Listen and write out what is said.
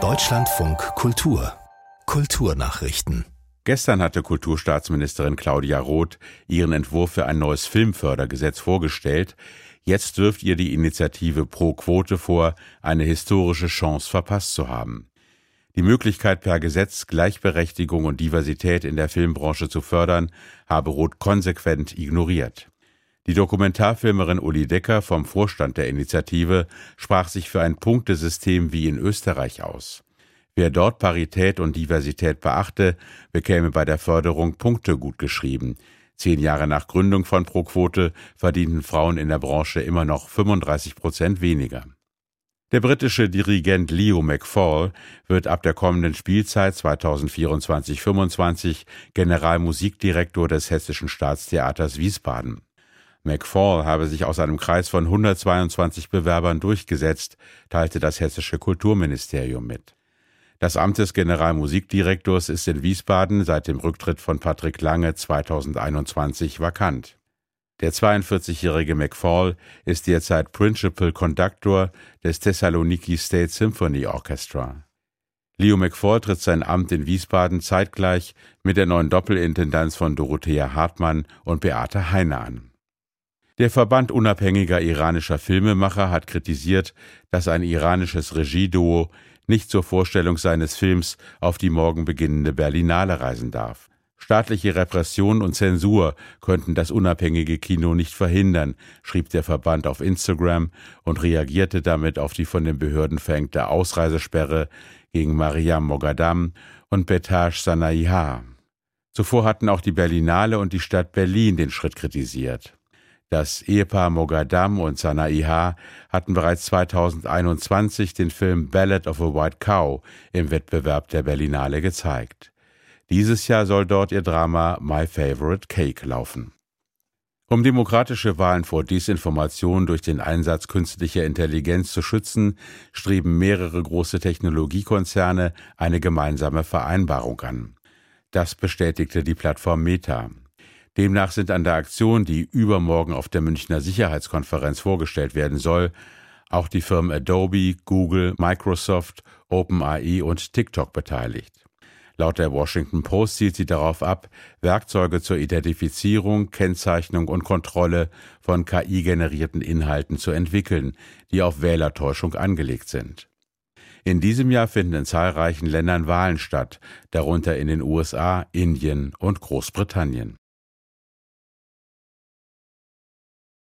Deutschlandfunk Kultur Kulturnachrichten Gestern hatte Kulturstaatsministerin Claudia Roth ihren Entwurf für ein neues Filmfördergesetz vorgestellt. Jetzt wirft ihr die Initiative Pro Quote vor, eine historische Chance verpasst zu haben. Die Möglichkeit per Gesetz Gleichberechtigung und Diversität in der Filmbranche zu fördern, habe Roth konsequent ignoriert. Die Dokumentarfilmerin Uli Decker vom Vorstand der Initiative sprach sich für ein Punktesystem wie in Österreich aus. Wer dort Parität und Diversität beachte, bekäme bei der Förderung Punkte gutgeschrieben. Zehn Jahre nach Gründung von ProQuote verdienten Frauen in der Branche immer noch 35 Prozent weniger. Der britische Dirigent Leo McFall wird ab der kommenden Spielzeit 2024-25 Generalmusikdirektor des Hessischen Staatstheaters Wiesbaden. McFall habe sich aus einem Kreis von 122 Bewerbern durchgesetzt, teilte das hessische Kulturministerium mit. Das Amt des Generalmusikdirektors ist in Wiesbaden seit dem Rücktritt von Patrick Lange 2021 vakant. Der 42-jährige McFall ist derzeit Principal Conductor des Thessaloniki State Symphony Orchestra. Leo McFall tritt sein Amt in Wiesbaden zeitgleich mit der neuen Doppelintendanz von Dorothea Hartmann und Beate Heine an. Der Verband unabhängiger iranischer Filmemacher hat kritisiert, dass ein iranisches Regieduo nicht zur Vorstellung seines Films auf die morgen beginnende Berlinale reisen darf. Staatliche Repression und Zensur könnten das unabhängige Kino nicht verhindern, schrieb der Verband auf Instagram und reagierte damit auf die von den Behörden verhängte Ausreisesperre gegen Mariam Mogadam und Betaj Sanaiha. Zuvor hatten auch die Berlinale und die Stadt Berlin den Schritt kritisiert. Das Ehepaar Mogadam und Sanaiha hatten bereits 2021 den Film Ballad of a White Cow im Wettbewerb der Berlinale gezeigt. Dieses Jahr soll dort ihr Drama My Favorite Cake laufen. Um demokratische Wahlen vor Desinformation durch den Einsatz künstlicher Intelligenz zu schützen, streben mehrere große Technologiekonzerne eine gemeinsame Vereinbarung an. Das bestätigte die Plattform Meta. Demnach sind an der Aktion, die übermorgen auf der Münchner Sicherheitskonferenz vorgestellt werden soll, auch die Firmen Adobe, Google, Microsoft, OpenAI und TikTok beteiligt. Laut der Washington Post zielt sie darauf ab, Werkzeuge zur Identifizierung, Kennzeichnung und Kontrolle von KI-generierten Inhalten zu entwickeln, die auf Wählertäuschung angelegt sind. In diesem Jahr finden in zahlreichen Ländern Wahlen statt, darunter in den USA, Indien und Großbritannien.